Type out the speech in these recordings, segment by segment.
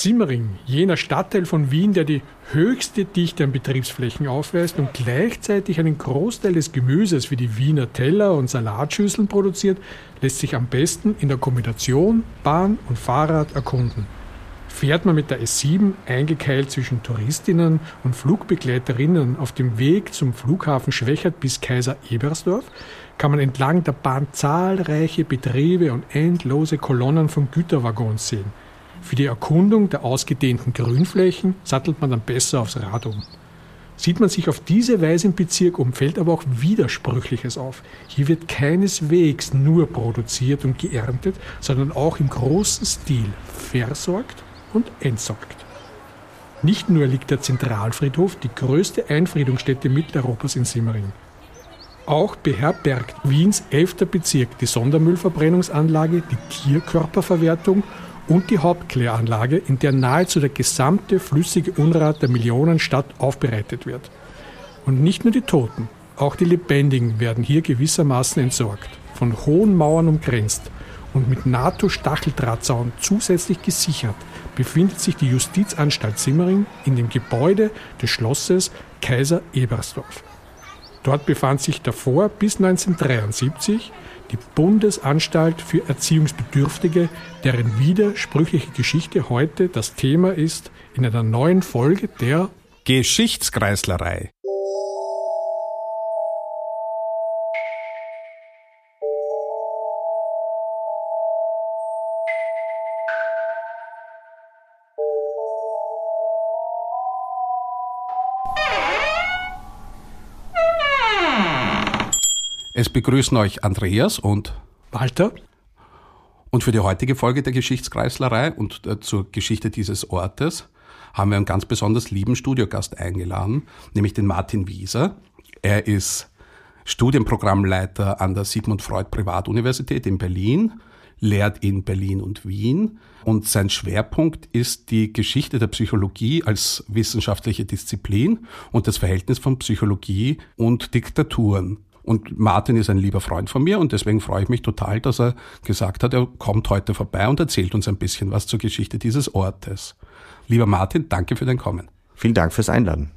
Simmering, jener Stadtteil von Wien, der die höchste Dichte an Betriebsflächen aufweist und gleichzeitig einen Großteil des Gemüses wie die Wiener Teller und Salatschüsseln produziert, lässt sich am besten in der Kombination Bahn und Fahrrad erkunden. Fährt man mit der S7 eingekeilt zwischen Touristinnen und Flugbegleiterinnen auf dem Weg zum Flughafen Schwächert bis Kaiser Ebersdorf, kann man entlang der Bahn zahlreiche Betriebe und endlose Kolonnen von Güterwaggons sehen. Für die Erkundung der ausgedehnten Grünflächen sattelt man dann besser aufs Rad um. Sieht man sich auf diese Weise im Bezirk um, fällt aber auch Widersprüchliches auf. Hier wird keineswegs nur produziert und geerntet, sondern auch im großen Stil versorgt und entsorgt. Nicht nur liegt der Zentralfriedhof, die größte Einfriedungsstätte Mitteleuropas in Simmering. Auch beherbergt Wiens 11. Bezirk die Sondermüllverbrennungsanlage, die Tierkörperverwertung und die Hauptkläranlage, in der nahezu der gesamte flüssige Unrat der Millionenstadt aufbereitet wird. Und nicht nur die Toten, auch die Lebendigen werden hier gewissermaßen entsorgt, von hohen Mauern umgrenzt und mit NATO-Stacheldrahtzaun zusätzlich gesichert, befindet sich die Justizanstalt Simmering in dem Gebäude des Schlosses Kaiser Ebersdorf. Dort befand sich davor bis 1973 die Bundesanstalt für Erziehungsbedürftige, deren widersprüchliche Geschichte heute das Thema ist in einer neuen Folge der Geschichtskreislerei. Es begrüßen euch Andreas und Walter. Und für die heutige Folge der Geschichtskreislerei und äh, zur Geschichte dieses Ortes haben wir einen ganz besonders lieben Studiogast eingeladen, nämlich den Martin Wieser. Er ist Studienprogrammleiter an der Sigmund Freud Privatuniversität in Berlin, lehrt in Berlin und Wien und sein Schwerpunkt ist die Geschichte der Psychologie als wissenschaftliche Disziplin und das Verhältnis von Psychologie und Diktaturen. Und Martin ist ein lieber Freund von mir und deswegen freue ich mich total, dass er gesagt hat, er kommt heute vorbei und erzählt uns ein bisschen was zur Geschichte dieses Ortes. Lieber Martin, danke für dein Kommen. Vielen Dank fürs Einladen.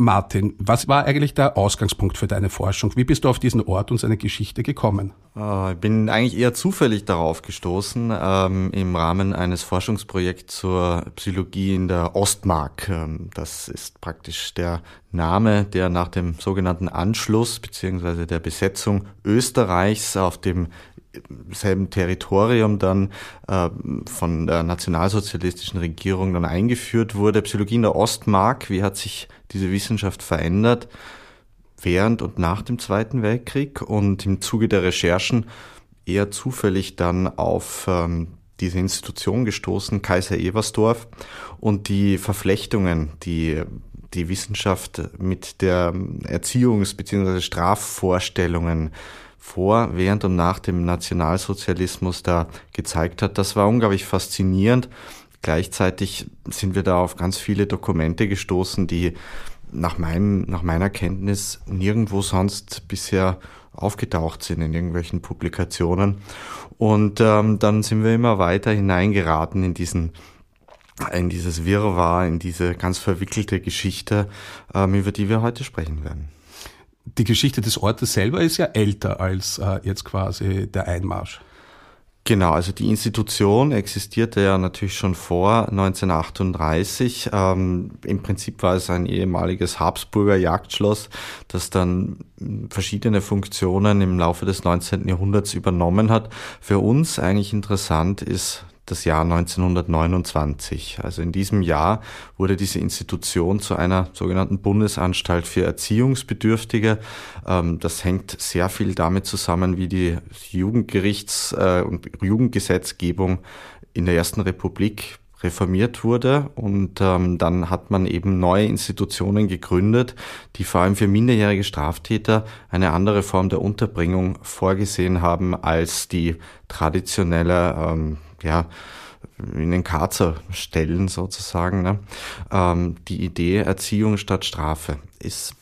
Martin, was war eigentlich der Ausgangspunkt für deine Forschung? Wie bist du auf diesen Ort und seine Geschichte gekommen? Ah, ich bin eigentlich eher zufällig darauf gestoßen, ähm, im Rahmen eines Forschungsprojekts zur Psychologie in der Ostmark. Ähm, das ist praktisch der Name, der nach dem sogenannten Anschluss bzw. der Besetzung Österreichs auf dem selben Territorium dann äh, von der nationalsozialistischen Regierung dann eingeführt wurde. Psychologie in der Ostmark, wie hat sich diese Wissenschaft verändert während und nach dem Zweiten Weltkrieg und im Zuge der Recherchen eher zufällig dann auf ähm, diese Institution gestoßen, Kaiser Eversdorf, und die Verflechtungen, die die Wissenschaft mit der Erziehungs- bzw. Strafvorstellungen vor, während und nach dem Nationalsozialismus da gezeigt hat. Das war unglaublich faszinierend. Gleichzeitig sind wir da auf ganz viele Dokumente gestoßen, die nach meinem, nach meiner Kenntnis nirgendwo sonst bisher aufgetaucht sind in irgendwelchen Publikationen. Und ähm, dann sind wir immer weiter hineingeraten in diesen in dieses Wirrwarr, in diese ganz verwickelte Geschichte, ähm, über die wir heute sprechen werden die Geschichte des Ortes selber ist ja älter als äh, jetzt quasi der Einmarsch. Genau, also die Institution existierte ja natürlich schon vor 1938. Ähm, Im Prinzip war es ein ehemaliges Habsburger Jagdschloss, das dann verschiedene Funktionen im Laufe des 19. Jahrhunderts übernommen hat. Für uns eigentlich interessant ist das Jahr 1929. Also in diesem Jahr wurde diese Institution zu einer sogenannten Bundesanstalt für Erziehungsbedürftige. Ähm, das hängt sehr viel damit zusammen, wie die Jugendgerichts- äh, und Jugendgesetzgebung in der Ersten Republik reformiert wurde und ähm, dann hat man eben neue Institutionen gegründet, die vor allem für minderjährige Straftäter eine andere Form der Unterbringung vorgesehen haben als die traditionelle ähm, ja, in den Karzer stellen sozusagen. Ne? Ähm, die Idee Erziehung statt Strafe ist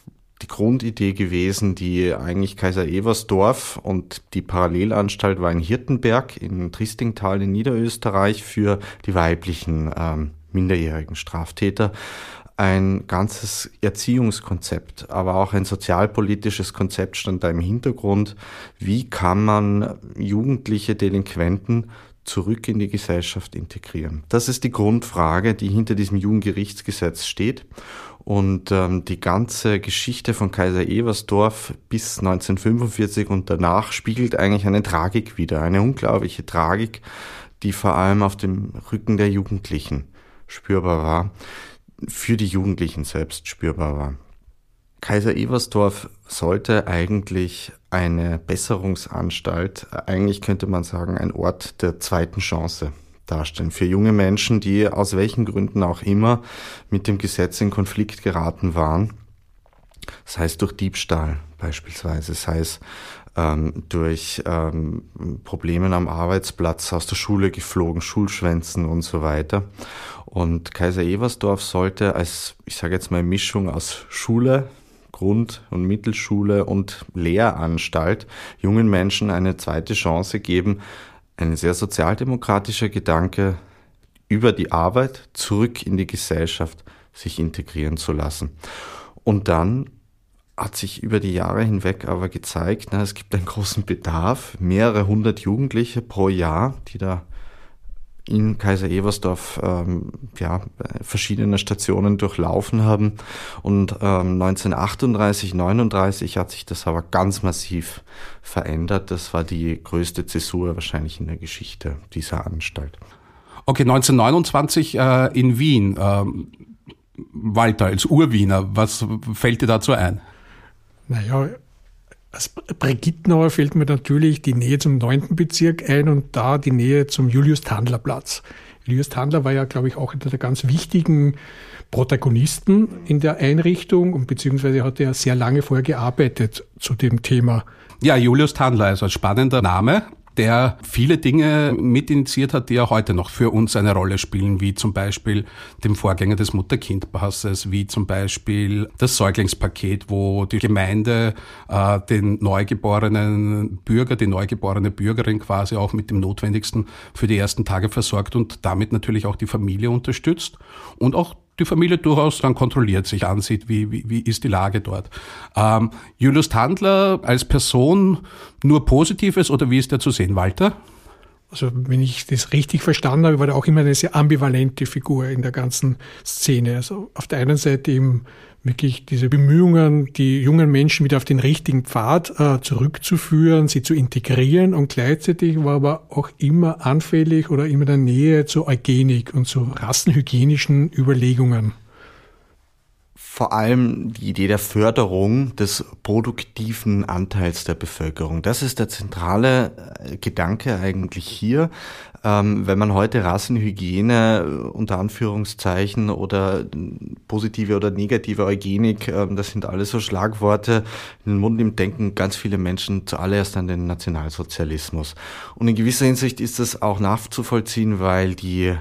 die Grundidee gewesen, die eigentlich Kaiser Eversdorf und die Parallelanstalt war in Hirtenberg in Tristingtal in Niederösterreich für die weiblichen ähm, minderjährigen Straftäter ein ganzes Erziehungskonzept, aber auch ein sozialpolitisches Konzept stand da im Hintergrund. Wie kann man jugendliche Delinquenten zurück in die Gesellschaft integrieren? Das ist die Grundfrage, die hinter diesem Jugendgerichtsgesetz steht. Und ähm, die ganze Geschichte von Kaiser Eversdorf bis 1945 und danach spiegelt eigentlich eine Tragik wider, eine unglaubliche Tragik, die vor allem auf dem Rücken der Jugendlichen spürbar war, für die Jugendlichen selbst spürbar war. Kaiser Eversdorf sollte eigentlich eine Besserungsanstalt, eigentlich könnte man sagen ein Ort der zweiten Chance darstellen. Für junge Menschen, die aus welchen Gründen auch immer mit dem Gesetz in Konflikt geraten waren. Das heißt durch Diebstahl beispielsweise, sei es ähm, durch ähm, Probleme am Arbeitsplatz, aus der Schule geflogen, Schulschwänzen und so weiter. Und Kaiser Eversdorf sollte als, ich sage jetzt mal, Mischung aus Schule, Grund- und Mittelschule und Lehranstalt jungen Menschen eine zweite Chance geben, ein sehr sozialdemokratischer Gedanke über die Arbeit zurück in die Gesellschaft sich integrieren zu lassen. Und dann hat sich über die Jahre hinweg aber gezeigt, na, es gibt einen großen Bedarf, mehrere hundert Jugendliche pro Jahr, die da in Kaiser Eversdorf ähm, ja, verschiedene Stationen durchlaufen haben. Und ähm, 1938, 39 hat sich das aber ganz massiv verändert. Das war die größte Zäsur wahrscheinlich in der Geschichte dieser Anstalt. Okay, 1929 äh, in Wien. Ähm, Walter, als Urwiener, was fällt dir dazu ein? Naja, als Brigittenauer fällt mir natürlich die Nähe zum 9. Bezirk ein und da die Nähe zum Julius-Tandler-Platz. Julius Tandler war ja, glaube ich, auch einer der ganz wichtigen Protagonisten in der Einrichtung und beziehungsweise hat er sehr lange vorher gearbeitet zu dem Thema. Ja, Julius Tandler ist ein spannender Name der viele Dinge mitinitiiert hat, die auch heute noch für uns eine Rolle spielen, wie zum Beispiel dem Vorgänger des Mutter-Kind-Passes, wie zum Beispiel das Säuglingspaket, wo die Gemeinde äh, den neugeborenen Bürger, die neugeborene Bürgerin quasi auch mit dem Notwendigsten für die ersten Tage versorgt und damit natürlich auch die Familie unterstützt und auch die Familie durchaus dann kontrolliert sich ansieht, wie, wie, wie ist die Lage dort. Ähm, Julius Tandler als Person nur Positives oder wie ist er zu sehen, Walter? Also wenn ich das richtig verstanden habe, war er auch immer eine sehr ambivalente Figur in der ganzen Szene. Also auf der einen Seite eben wirklich diese Bemühungen, die jungen Menschen wieder auf den richtigen Pfad äh, zurückzuführen, sie zu integrieren und gleichzeitig war aber auch immer anfällig oder immer in der Nähe zu Eugenik und zu rassenhygienischen Überlegungen vor allem die Idee der Förderung des produktiven Anteils der Bevölkerung. Das ist der zentrale äh, Gedanke eigentlich hier. Ähm, wenn man heute Rassenhygiene äh, unter Anführungszeichen oder positive oder negative Eugenik, ähm, das sind alles so Schlagworte, in den Mund nimmt, denken ganz viele Menschen zuallererst an den Nationalsozialismus. Und in gewisser Hinsicht ist das auch nachzuvollziehen, weil die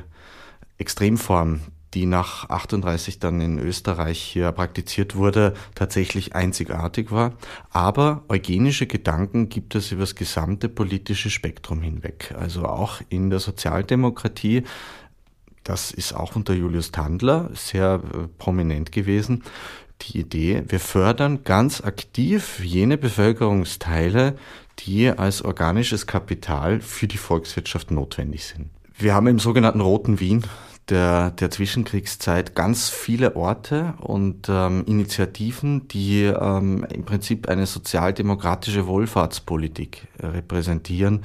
Extremform die nach 38 dann in Österreich hier praktiziert wurde, tatsächlich einzigartig war. Aber eugenische Gedanken gibt es über das gesamte politische Spektrum hinweg. Also auch in der Sozialdemokratie. Das ist auch unter Julius Tandler sehr äh, prominent gewesen. Die Idee, wir fördern ganz aktiv jene Bevölkerungsteile, die als organisches Kapital für die Volkswirtschaft notwendig sind. Wir haben im sogenannten Roten Wien der, der Zwischenkriegszeit ganz viele Orte und ähm, Initiativen, die ähm, im Prinzip eine sozialdemokratische Wohlfahrtspolitik repräsentieren,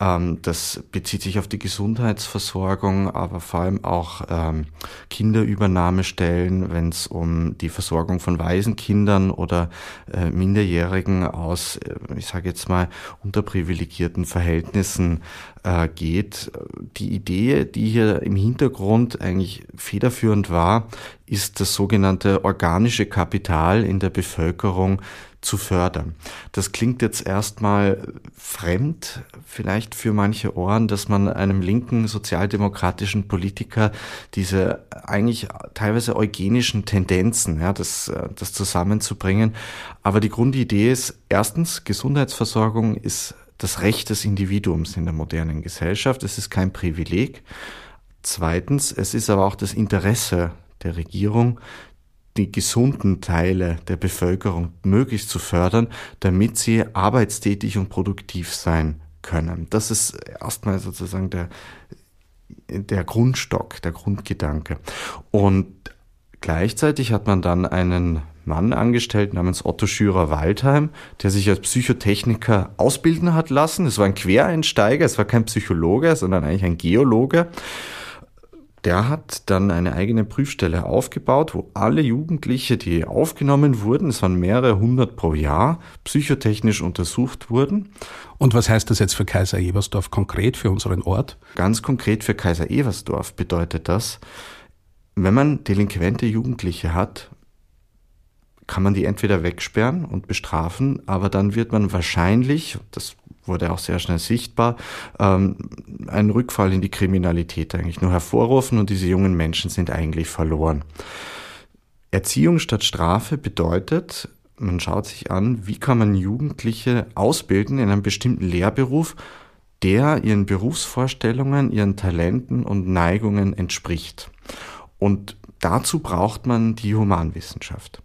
ähm, das bezieht sich auf die Gesundheitsversorgung, aber vor allem auch ähm, Kinderübernahmestellen, wenn es um die Versorgung von Waisenkindern oder äh, Minderjährigen aus, äh, ich sage jetzt mal, unterprivilegierten Verhältnissen äh, geht. Die Idee, die hier im Hintergrund eigentlich federführend war, ist das sogenannte organische Kapital in der Bevölkerung zu fördern. Das klingt jetzt erstmal fremd, vielleicht für manche Ohren, dass man einem linken sozialdemokratischen Politiker diese eigentlich teilweise eugenischen Tendenzen, ja, das, das zusammenzubringen. Aber die Grundidee ist, erstens, Gesundheitsversorgung ist das Recht des Individuums in der modernen Gesellschaft. Es ist kein Privileg. Zweitens, es ist aber auch das Interesse der Regierung, die gesunden Teile der Bevölkerung möglichst zu fördern, damit sie arbeitstätig und produktiv sein können. Das ist erstmal sozusagen der, der Grundstock, der Grundgedanke. Und gleichzeitig hat man dann einen Mann angestellt namens Otto Schürer-Waldheim, der sich als Psychotechniker ausbilden hat lassen. Es war ein Quereinsteiger, es war kein Psychologe, sondern eigentlich ein Geologe der hat dann eine eigene Prüfstelle aufgebaut, wo alle Jugendliche, die aufgenommen wurden, es waren mehrere hundert pro Jahr, psychotechnisch untersucht wurden. Und was heißt das jetzt für Kaiser Ebersdorf konkret, für unseren Ort? Ganz konkret für Kaiser Ebersdorf bedeutet das, wenn man delinquente Jugendliche hat, kann man die entweder wegsperren und bestrafen, aber dann wird man wahrscheinlich, das wurde auch sehr schnell sichtbar, ähm, einen Rückfall in die Kriminalität eigentlich nur hervorrufen und diese jungen Menschen sind eigentlich verloren. Erziehung statt Strafe bedeutet, man schaut sich an, wie kann man Jugendliche ausbilden in einem bestimmten Lehrberuf, der ihren Berufsvorstellungen, ihren Talenten und Neigungen entspricht. Und dazu braucht man die Humanwissenschaft.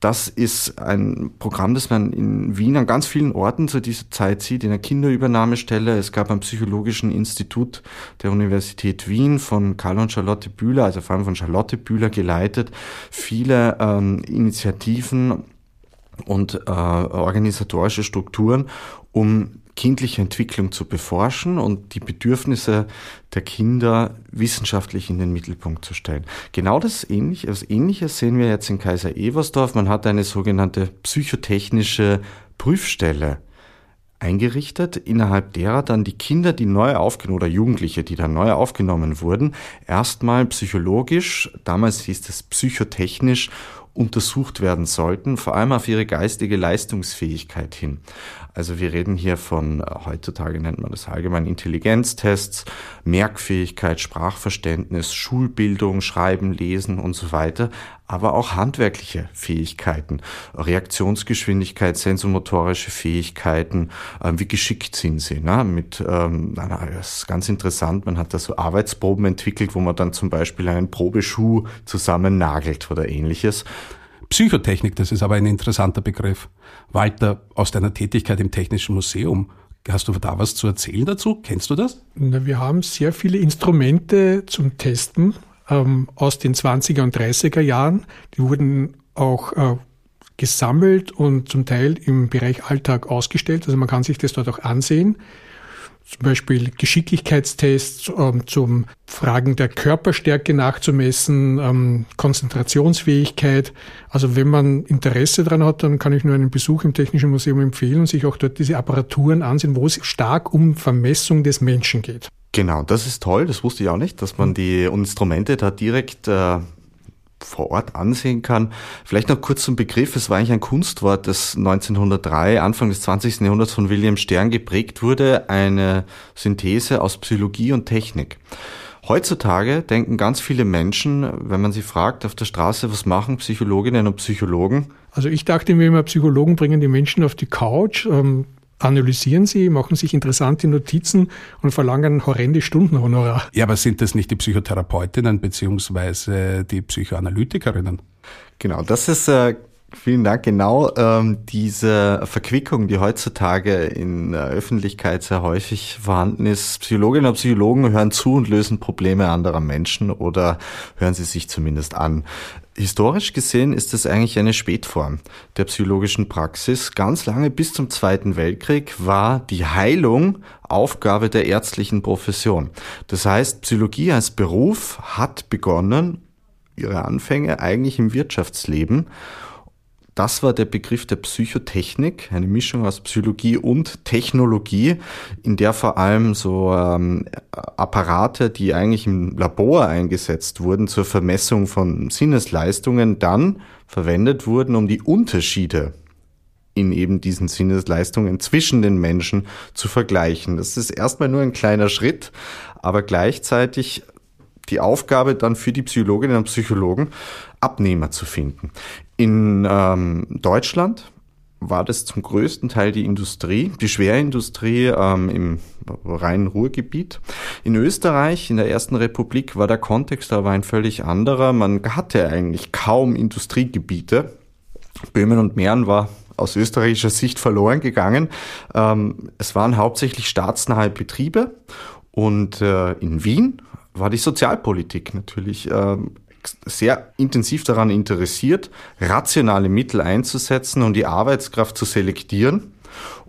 Das ist ein Programm, das man in Wien an ganz vielen Orten zu dieser Zeit sieht, in der Kinderübernahmestelle. Es gab am Psychologischen Institut der Universität Wien von Karl und Charlotte Bühler, also vor allem von Charlotte Bühler geleitet, viele ähm, Initiativen und äh, organisatorische Strukturen, um kindliche Entwicklung zu beforschen und die Bedürfnisse der Kinder wissenschaftlich in den Mittelpunkt zu stellen. Genau das Ähnliche, das Ähnliches sehen wir jetzt in Kaiser Eversdorf. Man hat eine sogenannte psychotechnische Prüfstelle eingerichtet, innerhalb derer dann die Kinder, die neu aufgenommen oder Jugendliche, die dann neu aufgenommen wurden, erstmal psychologisch, damals hieß es psychotechnisch untersucht werden sollten, vor allem auf ihre geistige Leistungsfähigkeit hin. Also wir reden hier von, äh, heutzutage nennt man das allgemein Intelligenztests, Merkfähigkeit, Sprachverständnis, Schulbildung, Schreiben, Lesen und so weiter, aber auch handwerkliche Fähigkeiten, Reaktionsgeschwindigkeit, sensomotorische Fähigkeiten, äh, wie geschickt sind sie. Ne? Mit, ähm, das ist ganz interessant, man hat da so Arbeitsproben entwickelt, wo man dann zum Beispiel einen Probeschuh zusammen nagelt oder ähnliches. Psychotechnik, das ist aber ein interessanter Begriff. Walter, aus deiner Tätigkeit im Technischen Museum, hast du da was zu erzählen dazu? Kennst du das? Na, wir haben sehr viele Instrumente zum Testen ähm, aus den 20er und 30er Jahren. Die wurden auch äh, gesammelt und zum Teil im Bereich Alltag ausgestellt. Also man kann sich das dort auch ansehen zum Beispiel Geschicklichkeitstests ähm, zum Fragen der Körperstärke nachzumessen, ähm, Konzentrationsfähigkeit. Also wenn man Interesse daran hat, dann kann ich nur einen Besuch im Technischen Museum empfehlen und sich auch dort diese Apparaturen ansehen, wo es stark um Vermessung des Menschen geht. Genau, das ist toll, das wusste ich auch nicht, dass man die Instrumente da direkt äh, vor Ort ansehen kann. Vielleicht noch kurz zum Begriff. Es war eigentlich ein Kunstwort, das 1903, Anfang des 20. Jahrhunderts von William Stern geprägt wurde. Eine Synthese aus Psychologie und Technik. Heutzutage denken ganz viele Menschen, wenn man sie fragt auf der Straße, was machen Psychologinnen und Psychologen? Also ich dachte mir immer, Psychologen bringen die Menschen auf die Couch, ähm, analysieren sie, machen sich interessante Notizen und verlangen horrende Stundenhonorar. Ja, aber sind das nicht die Psychotherapeutinnen beziehungsweise die Psychoanalytikerinnen? Genau, das ist äh, Vielen Dank. Genau ähm, diese Verquickung, die heutzutage in der Öffentlichkeit sehr häufig vorhanden ist. Psychologinnen und Psychologen hören zu und lösen Probleme anderer Menschen oder hören sie sich zumindest an. Historisch gesehen ist es eigentlich eine Spätform der psychologischen Praxis. Ganz lange bis zum Zweiten Weltkrieg war die Heilung Aufgabe der ärztlichen Profession. Das heißt, Psychologie als Beruf hat begonnen, ihre Anfänge eigentlich im Wirtschaftsleben das war der Begriff der Psychotechnik, eine Mischung aus Psychologie und Technologie, in der vor allem so ähm, Apparate, die eigentlich im Labor eingesetzt wurden zur Vermessung von Sinnesleistungen, dann verwendet wurden, um die Unterschiede in eben diesen Sinnesleistungen zwischen den Menschen zu vergleichen. Das ist erstmal nur ein kleiner Schritt, aber gleichzeitig die Aufgabe dann für die Psychologinnen und Psychologen, Abnehmer zu finden. In ähm, Deutschland war das zum größten Teil die Industrie, die Schwerindustrie ähm, im reinen Ruhrgebiet. In Österreich, in der Ersten Republik, war der Kontext aber ein völlig anderer. Man hatte eigentlich kaum Industriegebiete. Böhmen und Mähren war aus österreichischer Sicht verloren gegangen. Ähm, es waren hauptsächlich staatsnahe Betriebe und äh, in Wien war die Sozialpolitik natürlich ähm, sehr intensiv daran interessiert, rationale Mittel einzusetzen und die Arbeitskraft zu selektieren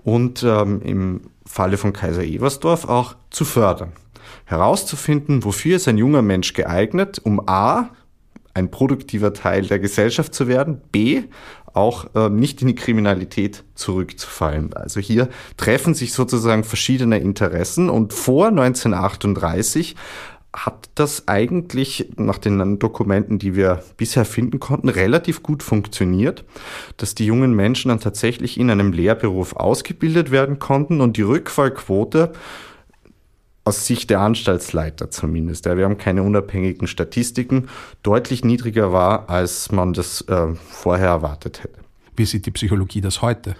und ähm, im Falle von Kaiser Eversdorf auch zu fördern. Herauszufinden, wofür ist ein junger Mensch geeignet, um A, ein produktiver Teil der Gesellschaft zu werden, B, auch äh, nicht in die Kriminalität zurückzufallen. Also hier treffen sich sozusagen verschiedene Interessen und vor 1938 hat das eigentlich nach den Dokumenten, die wir bisher finden konnten, relativ gut funktioniert, dass die jungen Menschen dann tatsächlich in einem Lehrberuf ausgebildet werden konnten und die Rückfallquote aus Sicht der Anstaltsleiter zumindest, ja, wir haben keine unabhängigen Statistiken, deutlich niedriger war, als man das äh, vorher erwartet hätte. Wie sieht die Psychologie das heute?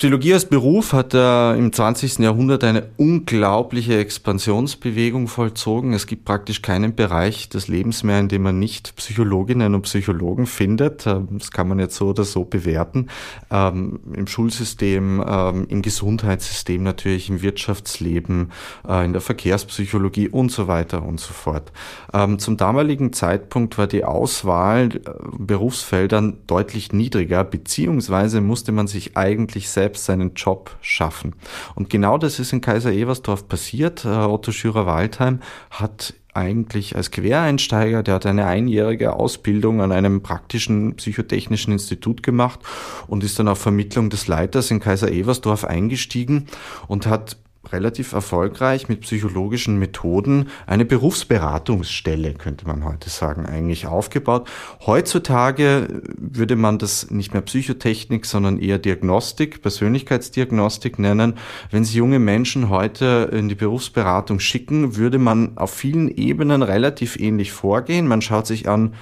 Psychologie als Beruf hat äh, im 20. Jahrhundert eine unglaubliche Expansionsbewegung vollzogen. Es gibt praktisch keinen Bereich des Lebens mehr, in dem man nicht Psychologinnen und Psychologen findet. Ähm, das kann man jetzt so oder so bewerten. Ähm, Im Schulsystem, ähm, im Gesundheitssystem natürlich, im Wirtschaftsleben, äh, in der Verkehrspsychologie und so weiter und so fort. Ähm, zum damaligen Zeitpunkt war die Auswahl äh, Berufsfeldern deutlich niedriger, beziehungsweise musste man sich eigentlich selbst selbst seinen Job schaffen. Und genau das ist in Kaiser Eversdorf passiert. Äh, Otto Schürer-Waldheim hat eigentlich als Quereinsteiger, der hat eine einjährige Ausbildung an einem praktischen psychotechnischen Institut gemacht und ist dann auf Vermittlung des Leiters in Kaiser Eversdorf eingestiegen und hat relativ erfolgreich mit psychologischen Methoden eine Berufsberatungsstelle, könnte man heute sagen, eigentlich aufgebaut. Heutzutage würde man das nicht mehr Psychotechnik, sondern eher Diagnostik, Persönlichkeitsdiagnostik nennen. Wenn Sie junge Menschen heute in die Berufsberatung schicken, würde man auf vielen Ebenen relativ ähnlich vorgehen. Man schaut sich an,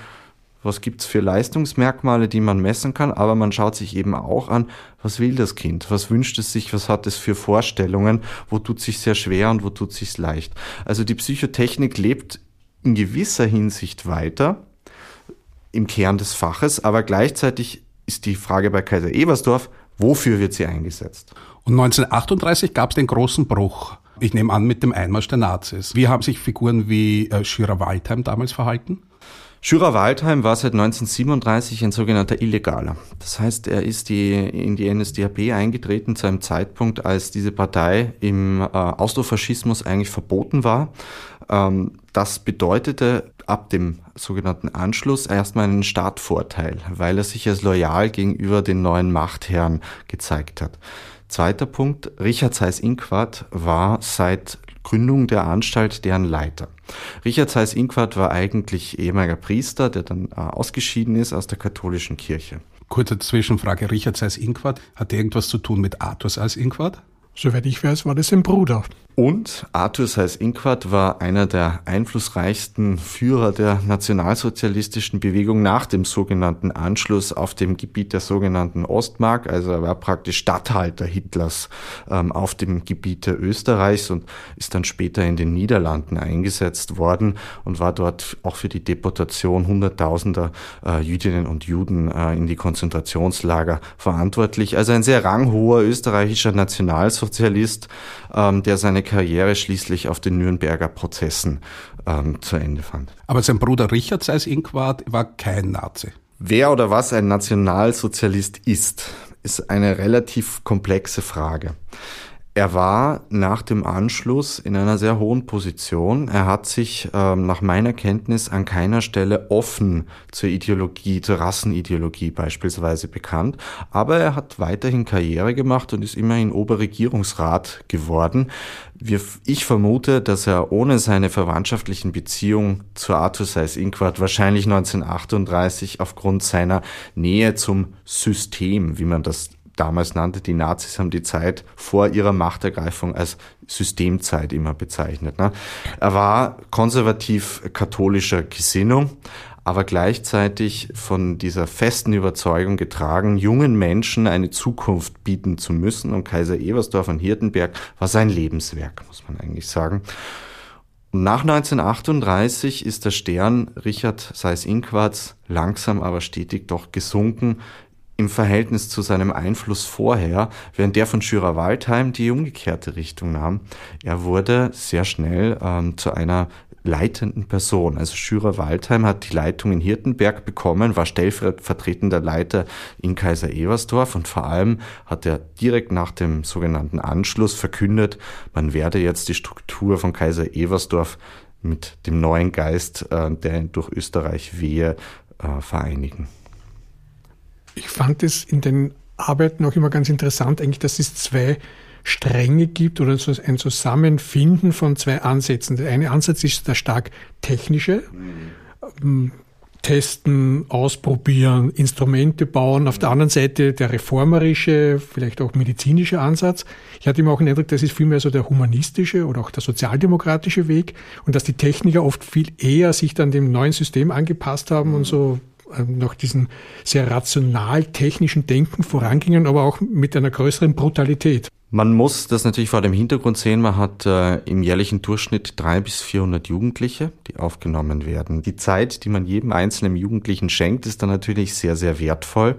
was gibt's für Leistungsmerkmale, die man messen kann, aber man schaut sich eben auch an, was will das Kind, was wünscht es sich, was hat es für Vorstellungen, wo tut sich sehr schwer und wo tut sich leicht. Also die Psychotechnik lebt in gewisser Hinsicht weiter im Kern des Faches, aber gleichzeitig ist die Frage bei Kaiser Ebersdorf, wofür wird sie eingesetzt? Und 1938 gab es den großen Bruch. Ich nehme an mit dem Einmarsch der Nazis. Wie haben sich Figuren wie äh, Schürer Waldheim damals verhalten? Schürer-Waldheim war seit 1937 ein sogenannter Illegaler. Das heißt, er ist die, in die NSDAP eingetreten zu einem Zeitpunkt, als diese Partei im äh, Austrofaschismus eigentlich verboten war. Ähm, das bedeutete ab dem sogenannten Anschluss erstmal einen Startvorteil, weil er sich als loyal gegenüber den neuen Machtherren gezeigt hat. Zweiter Punkt, Richard Seyß-Inquart war seit Gründung der Anstalt deren Leiter. Richard Seyß-Inquart war eigentlich ehemaliger Priester, der dann äh, ausgeschieden ist aus der katholischen Kirche. Kurze Zwischenfrage, Richard Seyß-Inquart, hat irgendwas zu tun mit Arthur Seyß-Inquart? Soweit ich weiß, war das sein Bruder. Und Arthur Seyß-Inquart war einer der einflussreichsten Führer der nationalsozialistischen Bewegung nach dem sogenannten Anschluss auf dem Gebiet der sogenannten Ostmark. Also er war praktisch Statthalter Hitlers ähm, auf dem Gebiet der Österreichs und ist dann später in den Niederlanden eingesetzt worden und war dort auch für die Deportation hunderttausender äh, Jüdinnen und Juden äh, in die Konzentrationslager verantwortlich. Also ein sehr ranghoher österreichischer Nationalsozialist, ähm, der seine Karriere schließlich auf den Nürnberger Prozessen ähm, zu Ende fand. Aber sein Bruder Richard Seyß-Inquart war kein Nazi. Wer oder was ein Nationalsozialist ist, ist eine relativ komplexe Frage. Er war nach dem Anschluss in einer sehr hohen Position. Er hat sich ähm, nach meiner Kenntnis an keiner Stelle offen zur Ideologie, zur Rassenideologie beispielsweise bekannt. Aber er hat weiterhin Karriere gemacht und ist immerhin Oberregierungsrat geworden. Wir, ich vermute, dass er ohne seine verwandtschaftlichen Beziehungen zu Arthur Seyss-Inquart wahrscheinlich 1938 aufgrund seiner Nähe zum System, wie man das damals nannte, die Nazis haben die Zeit vor ihrer Machtergreifung als Systemzeit immer bezeichnet. Ne? Er war konservativ-katholischer Gesinnung, aber gleichzeitig von dieser festen Überzeugung getragen, jungen Menschen eine Zukunft bieten zu müssen. Und Kaiser Ebersdorf von Hirtenberg war sein Lebenswerk, muss man eigentlich sagen. Und nach 1938 ist der Stern Richard Seyß-Inquarts langsam aber stetig doch gesunken im Verhältnis zu seinem Einfluss vorher, während der von Schürer-Waldheim die umgekehrte Richtung nahm. Er wurde sehr schnell ähm, zu einer leitenden Person. Also Schürer-Waldheim hat die Leitung in Hirtenberg bekommen, war stellvertretender Leiter in Kaiser Eversdorf und vor allem hat er direkt nach dem sogenannten Anschluss verkündet, man werde jetzt die Struktur von Kaiser Eversdorf mit dem neuen Geist, äh, der durch Österreich wehe, äh, vereinigen ich fand es in den Arbeiten auch immer ganz interessant, eigentlich, dass es zwei Stränge gibt oder so ein Zusammenfinden von zwei Ansätzen. Der eine Ansatz ist der stark technische. Mhm. Testen, ausprobieren, Instrumente bauen. Auf der anderen Seite der reformerische, vielleicht auch medizinische Ansatz. Ich hatte immer auch den Eindruck, das ist vielmehr so der humanistische oder auch der sozialdemokratische Weg und dass die Techniker oft viel eher sich dann dem neuen System angepasst haben und so nach diesem sehr rational technischen Denken vorangingen, aber auch mit einer größeren Brutalität. Man muss das natürlich vor dem Hintergrund sehen, man hat äh, im jährlichen Durchschnitt drei bis vierhundert Jugendliche, die aufgenommen werden. Die Zeit, die man jedem einzelnen Jugendlichen schenkt, ist dann natürlich sehr, sehr wertvoll.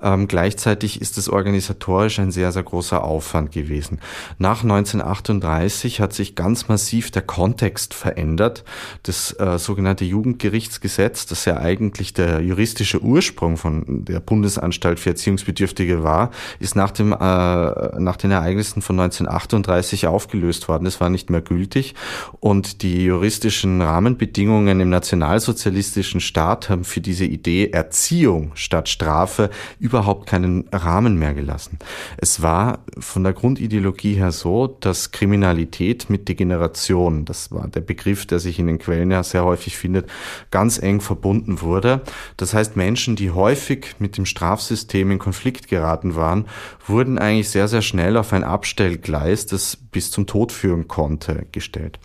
Ähm, gleichzeitig ist es organisatorisch ein sehr, sehr großer Aufwand gewesen. Nach 1938 hat sich ganz massiv der Kontext verändert. Das äh, sogenannte Jugendgerichtsgesetz, das ja eigentlich der juristische Ursprung von der Bundesanstalt für Erziehungsbedürftige war, ist nach dem, äh, nach den Ereignissen von 1938 aufgelöst worden. Es war nicht mehr gültig und die juristischen Rahmenbedingungen im nationalsozialistischen Staat haben für diese Idee Erziehung statt Strafe überhaupt keinen Rahmen mehr gelassen. Es war von der Grundideologie her so, dass Kriminalität mit Degeneration, das war der Begriff, der sich in den Quellen ja sehr häufig findet, ganz eng verbunden wurde. Das heißt, Menschen, die häufig mit dem Strafsystem in Konflikt geraten waren, wurden eigentlich sehr, sehr schnell auf ein Abstellgleis, das bis zum Tod führen konnte, gestellt.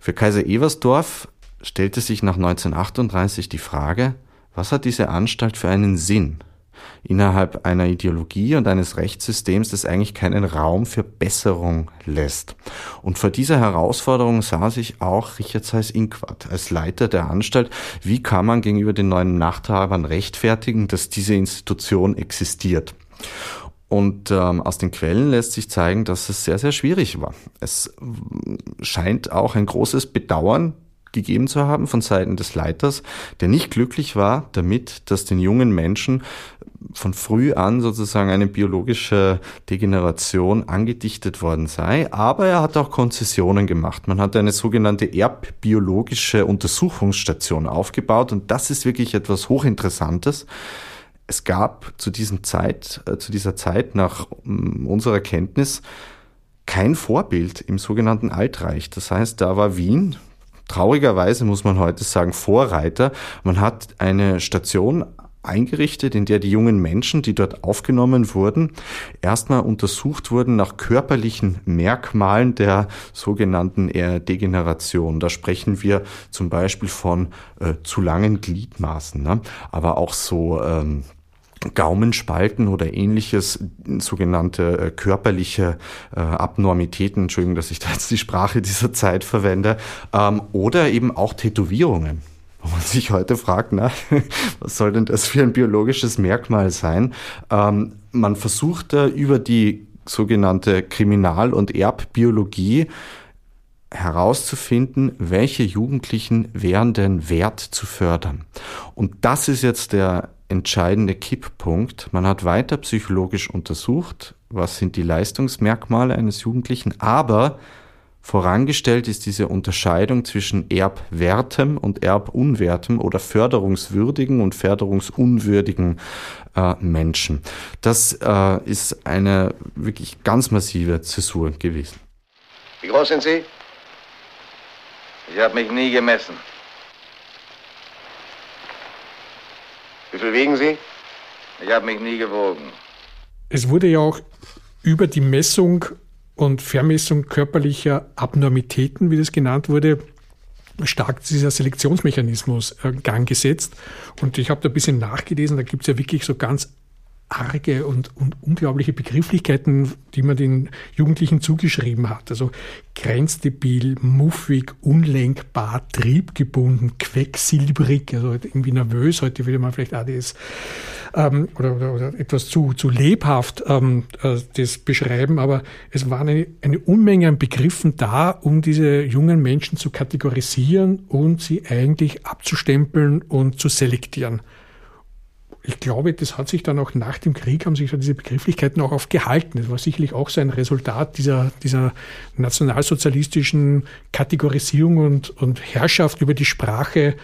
Für Kaiser Eversdorf stellte sich nach 1938 die Frage, was hat diese Anstalt für einen Sinn? innerhalb einer Ideologie und eines Rechtssystems, das eigentlich keinen Raum für Besserung lässt. Und vor dieser Herausforderung sah sich auch Richard Seyss-Inquart als Leiter der Anstalt. Wie kann man gegenüber den neuen Machthabern rechtfertigen, dass diese Institution existiert? Und ähm, aus den Quellen lässt sich zeigen, dass es sehr, sehr schwierig war. Es scheint auch ein großes Bedauern gegeben zu haben von Seiten des Leiters, der nicht glücklich war damit, dass den jungen Menschen von früh an sozusagen eine biologische Degeneration angedichtet worden sei. Aber er hat auch Konzessionen gemacht. Man hat eine sogenannte erbbiologische Untersuchungsstation aufgebaut und das ist wirklich etwas Hochinteressantes es gab zu diesem Zeit, äh, zu dieser Zeit nach mm, unserer Kenntnis kein Vorbild im sogenannten Altreich. Das heißt, da war Wien, traurigerweise muss man heute sagen, Vorreiter. Man hat eine Station eingerichtet, in der die jungen Menschen, die dort aufgenommen wurden, erstmal untersucht wurden nach körperlichen Merkmalen der sogenannten Degeneration. Da sprechen wir zum Beispiel von äh, zu langen Gliedmaßen, ne? aber auch so ähm, Gaumenspalten oder ähnliches, sogenannte äh, körperliche äh, Abnormitäten, Entschuldigung, dass ich da jetzt die Sprache dieser Zeit verwende, ähm, oder eben auch Tätowierungen. Wo man sich heute fragt, na, was soll denn das für ein biologisches Merkmal sein? Ähm, man versucht da über die sogenannte Kriminal- und Erbbiologie herauszufinden, welche Jugendlichen wären denn wert zu fördern. Und das ist jetzt der entscheidende Kipppunkt. Man hat weiter psychologisch untersucht, was sind die Leistungsmerkmale eines Jugendlichen, aber vorangestellt ist diese Unterscheidung zwischen erbwertem und erbunwertem oder förderungswürdigen und förderungsunwürdigen äh, Menschen. Das äh, ist eine wirklich ganz massive Zäsur gewesen. Wie groß sind Sie? Ich habe mich nie gemessen. Wie viel wiegen Sie? Ich habe mich nie gewogen. Es wurde ja auch über die Messung und Vermessung körperlicher Abnormitäten, wie das genannt wurde, stark dieser Selektionsmechanismus in Gang gesetzt. Und ich habe da ein bisschen nachgelesen, da gibt es ja wirklich so ganz arge und, und unglaubliche Begrifflichkeiten, die man den Jugendlichen zugeschrieben hat. Also grenzdebil, muffig, unlenkbar, triebgebunden, quecksilbrig, also irgendwie nervös. Heute würde man vielleicht ADS ähm, oder, oder, oder etwas zu, zu lebhaft ähm, äh, das beschreiben, aber es war eine, eine Unmenge an Begriffen da, um diese jungen Menschen zu kategorisieren und sie eigentlich abzustempeln und zu selektieren ich glaube, das hat sich dann auch nach dem Krieg, haben sich diese Begrifflichkeiten auch aufgehalten. Das war sicherlich auch so ein Resultat dieser, dieser nationalsozialistischen Kategorisierung und, und Herrschaft über die Sprache,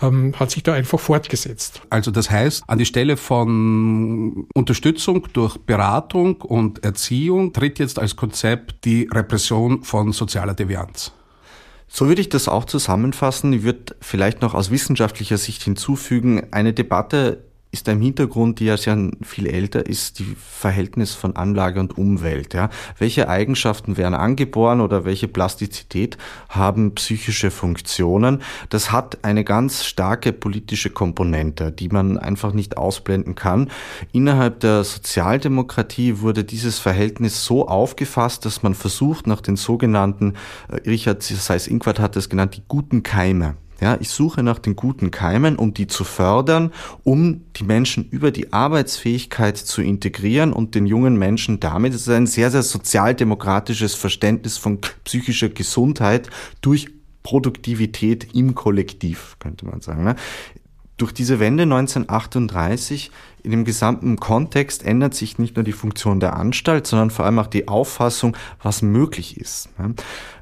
ähm, hat sich da einfach fortgesetzt. Also das heißt, an die Stelle von Unterstützung durch Beratung und Erziehung tritt jetzt als Konzept die Repression von sozialer Devianz. So würde ich das auch zusammenfassen. Ich würde vielleicht noch aus wissenschaftlicher Sicht hinzufügen, eine Debatte ist im Hintergrund, die ja sehr viel älter ist, die Verhältnis von Anlage und Umwelt. Ja. Welche Eigenschaften werden angeboren oder welche Plastizität haben psychische Funktionen? Das hat eine ganz starke politische Komponente, die man einfach nicht ausblenden kann. Innerhalb der Sozialdemokratie wurde dieses Verhältnis so aufgefasst, dass man versucht, nach den sogenannten, äh, Richard Seyss-Inquart hat es genannt, die guten Keime ja, ich suche nach den guten Keimen, um die zu fördern, um die Menschen über die Arbeitsfähigkeit zu integrieren und den jungen Menschen damit, das ist ein sehr, sehr sozialdemokratisches Verständnis von psychischer Gesundheit durch Produktivität im Kollektiv, könnte man sagen. Ne? Durch diese Wende 1938 in dem gesamten Kontext ändert sich nicht nur die Funktion der Anstalt, sondern vor allem auch die Auffassung, was möglich ist.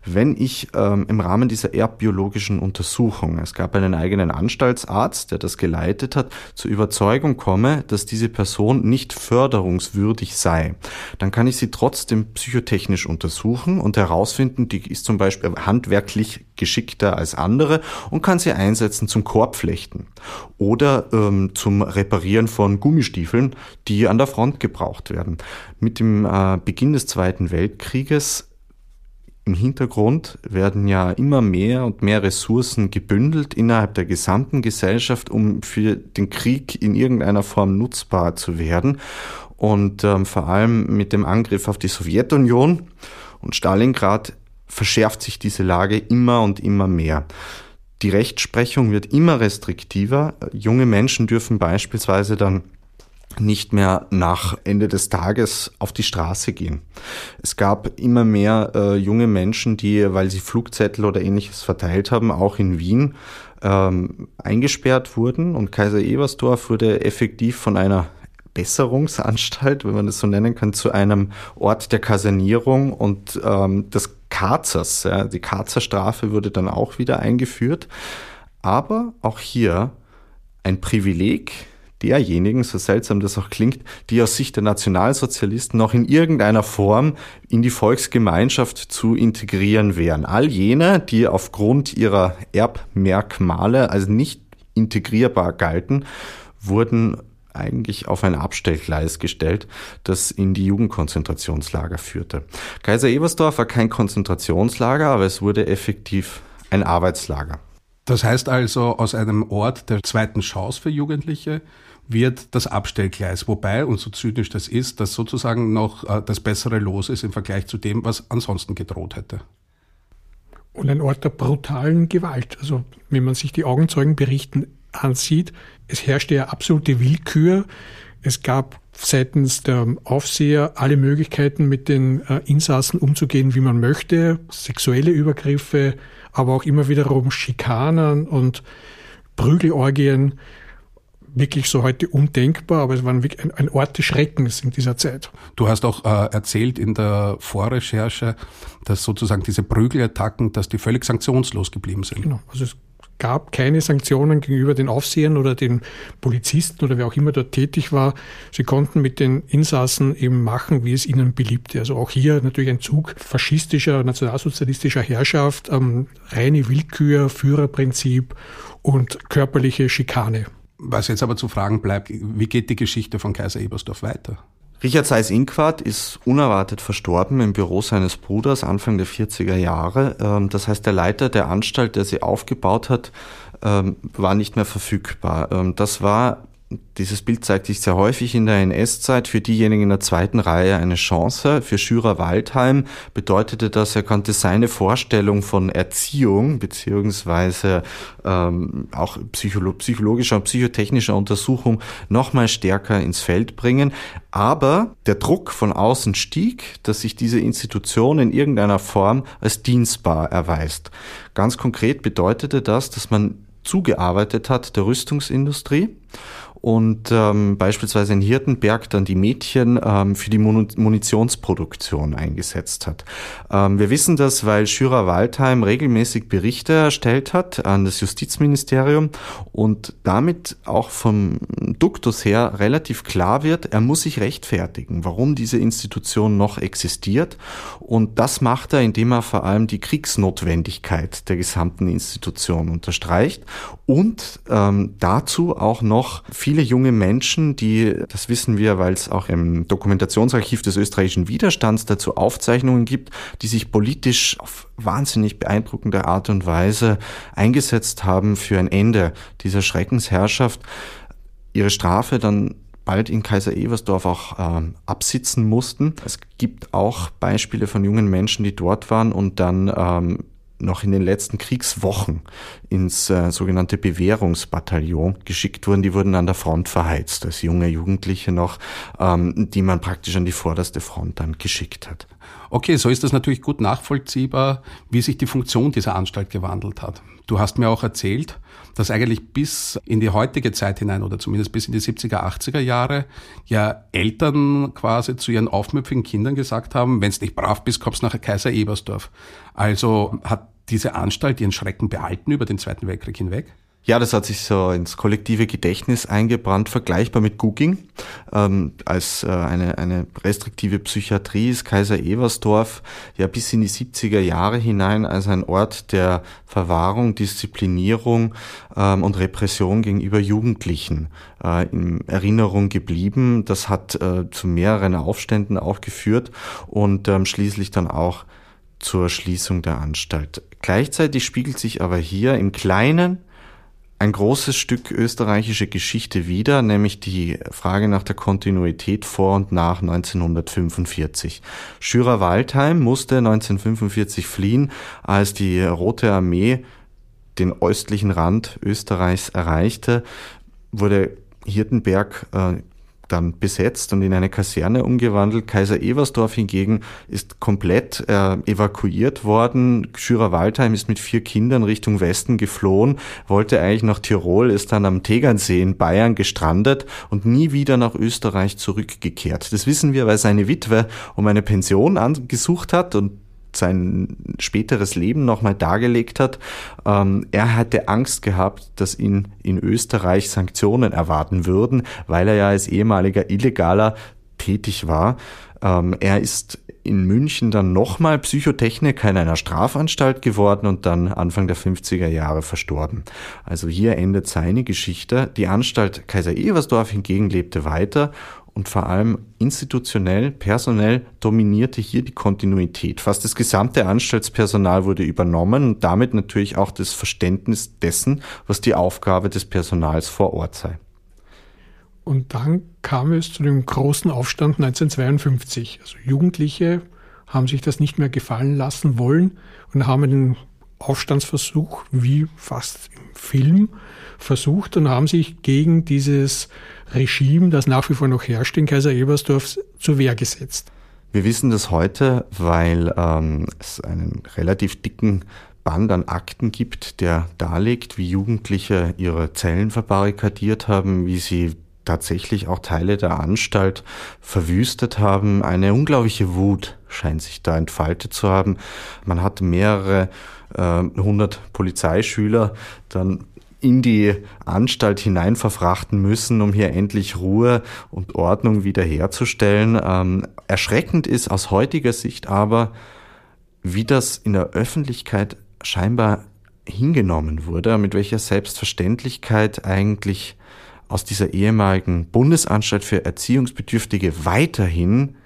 Wenn ich ähm, im Rahmen dieser erbbiologischen Untersuchung, es gab einen eigenen Anstaltsarzt, der das geleitet hat, zur Überzeugung komme, dass diese Person nicht förderungswürdig sei, dann kann ich sie trotzdem psychotechnisch untersuchen und herausfinden, die ist zum Beispiel handwerklich geschickter als andere und kann sie einsetzen zum Korbflechten oder ähm, zum Reparieren von Gummistiefeln, die an der Front gebraucht werden. Mit dem äh, Beginn des Zweiten Weltkrieges im Hintergrund werden ja immer mehr und mehr Ressourcen gebündelt innerhalb der gesamten Gesellschaft, um für den Krieg in irgendeiner Form nutzbar zu werden. Und ähm, vor allem mit dem Angriff auf die Sowjetunion und Stalingrad verschärft sich diese Lage immer und immer mehr. Die Rechtsprechung wird immer restriktiver. Junge Menschen dürfen beispielsweise dann nicht mehr nach Ende des Tages auf die Straße gehen. Es gab immer mehr äh, junge Menschen, die, weil sie Flugzettel oder ähnliches verteilt haben, auch in Wien ähm, eingesperrt wurden. Und Kaiser Ebersdorf wurde effektiv von einer Besserungsanstalt, wenn man das so nennen kann, zu einem Ort der Kasernierung und ähm, des Karzers. Ja, die Karzerstrafe wurde dann auch wieder eingeführt. Aber auch hier ein Privileg, derjenigen, so seltsam das auch klingt, die aus Sicht der Nationalsozialisten noch in irgendeiner Form in die Volksgemeinschaft zu integrieren wären. All jene, die aufgrund ihrer Erbmerkmale als nicht integrierbar galten, wurden eigentlich auf ein Abstellgleis gestellt, das in die Jugendkonzentrationslager führte. Kaiser Ebersdorf war kein Konzentrationslager, aber es wurde effektiv ein Arbeitslager. Das heißt also, aus einem Ort der zweiten Chance für Jugendliche wird das Abstellgleis, wobei, und so zynisch das ist, das sozusagen noch äh, das bessere Los ist im Vergleich zu dem, was ansonsten gedroht hätte. Und ein Ort der brutalen Gewalt. Also wenn man sich die Augenzeugenberichten ansieht, es herrschte ja absolute Willkür. Es gab seitens der Aufseher alle Möglichkeiten, mit den äh, Insassen umzugehen, wie man möchte. Sexuelle Übergriffe, aber auch immer wiederum Schikanen und Prügelorgien wirklich so heute undenkbar, aber es war ein, ein Ort des Schreckens in dieser Zeit. Du hast auch äh, erzählt in der Vorrecherche, dass sozusagen diese Prügelattacken, dass die völlig sanktionslos geblieben sind. Genau. Also es gab keine Sanktionen gegenüber den Aufsehern oder den Polizisten oder wer auch immer dort tätig war. Sie konnten mit den Insassen eben machen, wie es ihnen beliebte. Also auch hier natürlich ein Zug faschistischer, nationalsozialistischer Herrschaft, ähm, reine Willkür, Führerprinzip und körperliche Schikane. Was jetzt aber zu fragen bleibt, wie geht die Geschichte von Kaiser Ebersdorf weiter? Richard Seyß-Inquart ist unerwartet verstorben im Büro seines Bruders Anfang der 40er Jahre. Ähm, das heißt, der Leiter der Anstalt, der sie aufgebaut hat, ähm, war nicht mehr verfügbar. Ähm, das war dieses Bild zeigt sich sehr häufig in der NS-Zeit. Für diejenigen in der zweiten Reihe eine Chance. Für Schürer Waldheim bedeutete das, er konnte seine Vorstellung von Erziehung beziehungsweise ähm, auch psycholo psychologischer und psychotechnischer Untersuchung noch mal stärker ins Feld bringen. Aber der Druck von außen stieg, dass sich diese Institution in irgendeiner Form als dienstbar erweist. Ganz konkret bedeutete das, dass man zugearbeitet hat der Rüstungsindustrie und ähm, beispielsweise in Hirtenberg dann die Mädchen ähm, für die Munitionsproduktion eingesetzt hat. Ähm, wir wissen das, weil Schürer Waldheim regelmäßig Berichte erstellt hat an das Justizministerium und damit auch vom Duktus her relativ klar wird, er muss sich rechtfertigen, warum diese Institution noch existiert und das macht er, indem er vor allem die Kriegsnotwendigkeit der gesamten Institution unterstreicht und ähm, dazu auch noch viele junge Menschen, die, das wissen wir, weil es auch im Dokumentationsarchiv des österreichischen Widerstands dazu Aufzeichnungen gibt, die sich politisch auf wahnsinnig beeindruckende Art und Weise eingesetzt haben für ein Ende dieser Schreckensherrschaft, ihre Strafe dann bald in Kaiser Eversdorf auch ähm, absitzen mussten. Es gibt auch Beispiele von jungen Menschen, die dort waren und dann ähm, noch in den letzten Kriegswochen ins äh, sogenannte Bewährungsbataillon geschickt wurden. Die wurden an der Front verheizt, als junge Jugendliche noch, ähm, die man praktisch an die vorderste Front dann geschickt hat. Okay, so ist das natürlich gut nachvollziehbar, wie sich die Funktion dieser Anstalt gewandelt hat. Du hast mir auch erzählt, dass eigentlich bis in die heutige Zeit hinein oder zumindest bis in die 70er, 80er Jahre ja Eltern quasi zu ihren aufmüpfigen Kindern gesagt haben, wenn du nicht brav bist, kommst nach Kaiser Ebersdorf. Also hat diese Anstalt ihren Schrecken behalten über den Zweiten Weltkrieg hinweg? Ja, das hat sich so ins kollektive Gedächtnis eingebrannt, vergleichbar mit Gugging. Ähm, als äh, eine, eine restriktive Psychiatrie ist Kaiser Eversdorf ja bis in die 70er Jahre hinein als ein Ort der Verwahrung, Disziplinierung ähm, und Repression gegenüber Jugendlichen äh, in Erinnerung geblieben. Das hat äh, zu mehreren Aufständen auch geführt und ähm, schließlich dann auch zur Schließung der Anstalt. Gleichzeitig spiegelt sich aber hier im Kleinen ein großes Stück österreichische Geschichte wieder, nämlich die Frage nach der Kontinuität vor und nach 1945. Schürer Waldheim musste 1945 fliehen, als die Rote Armee den östlichen Rand Österreichs erreichte, wurde Hirtenberg äh, dann besetzt und in eine Kaserne umgewandelt. Kaiser Eversdorf hingegen ist komplett äh, evakuiert worden. Schürer Waldheim ist mit vier Kindern Richtung Westen geflohen, wollte eigentlich nach Tirol, ist dann am Tegernsee in Bayern gestrandet und nie wieder nach Österreich zurückgekehrt. Das wissen wir, weil seine Witwe um eine Pension angesucht hat und sein späteres Leben nochmal dargelegt hat. Ähm, er hatte Angst gehabt, dass ihn in Österreich Sanktionen erwarten würden, weil er ja als ehemaliger Illegaler tätig war. Ähm, er ist in München dann nochmal Psychotechniker in einer Strafanstalt geworden und dann Anfang der 50er Jahre verstorben. Also hier endet seine Geschichte. Die Anstalt Kaiser Eversdorf hingegen lebte weiter und vor allem institutionell, personell dominierte hier die Kontinuität. Fast das gesamte Anstaltspersonal wurde übernommen und damit natürlich auch das Verständnis dessen, was die Aufgabe des Personals vor Ort sei. Und dann kam es zu dem großen Aufstand 1952. Also Jugendliche haben sich das nicht mehr gefallen lassen wollen und haben den Aufstandsversuch, wie fast im Film, versucht und haben sich gegen dieses Regime, das nach wie vor noch herrscht in Kaiser Ebersdorf, zur Wehr gesetzt. Wir wissen das heute, weil ähm, es einen relativ dicken Band an Akten gibt, der darlegt, wie Jugendliche ihre Zellen verbarrikadiert haben, wie sie tatsächlich auch Teile der Anstalt verwüstet haben. Eine unglaubliche Wut scheint sich da entfaltet zu haben. Man hat mehrere äh, hundert Polizeischüler dann in die Anstalt hinein verfrachten müssen, um hier endlich Ruhe und Ordnung wiederherzustellen. Ähm, erschreckend ist aus heutiger Sicht aber, wie das in der Öffentlichkeit scheinbar hingenommen wurde, mit welcher Selbstverständlichkeit eigentlich aus dieser ehemaligen Bundesanstalt für Erziehungsbedürftige weiterhin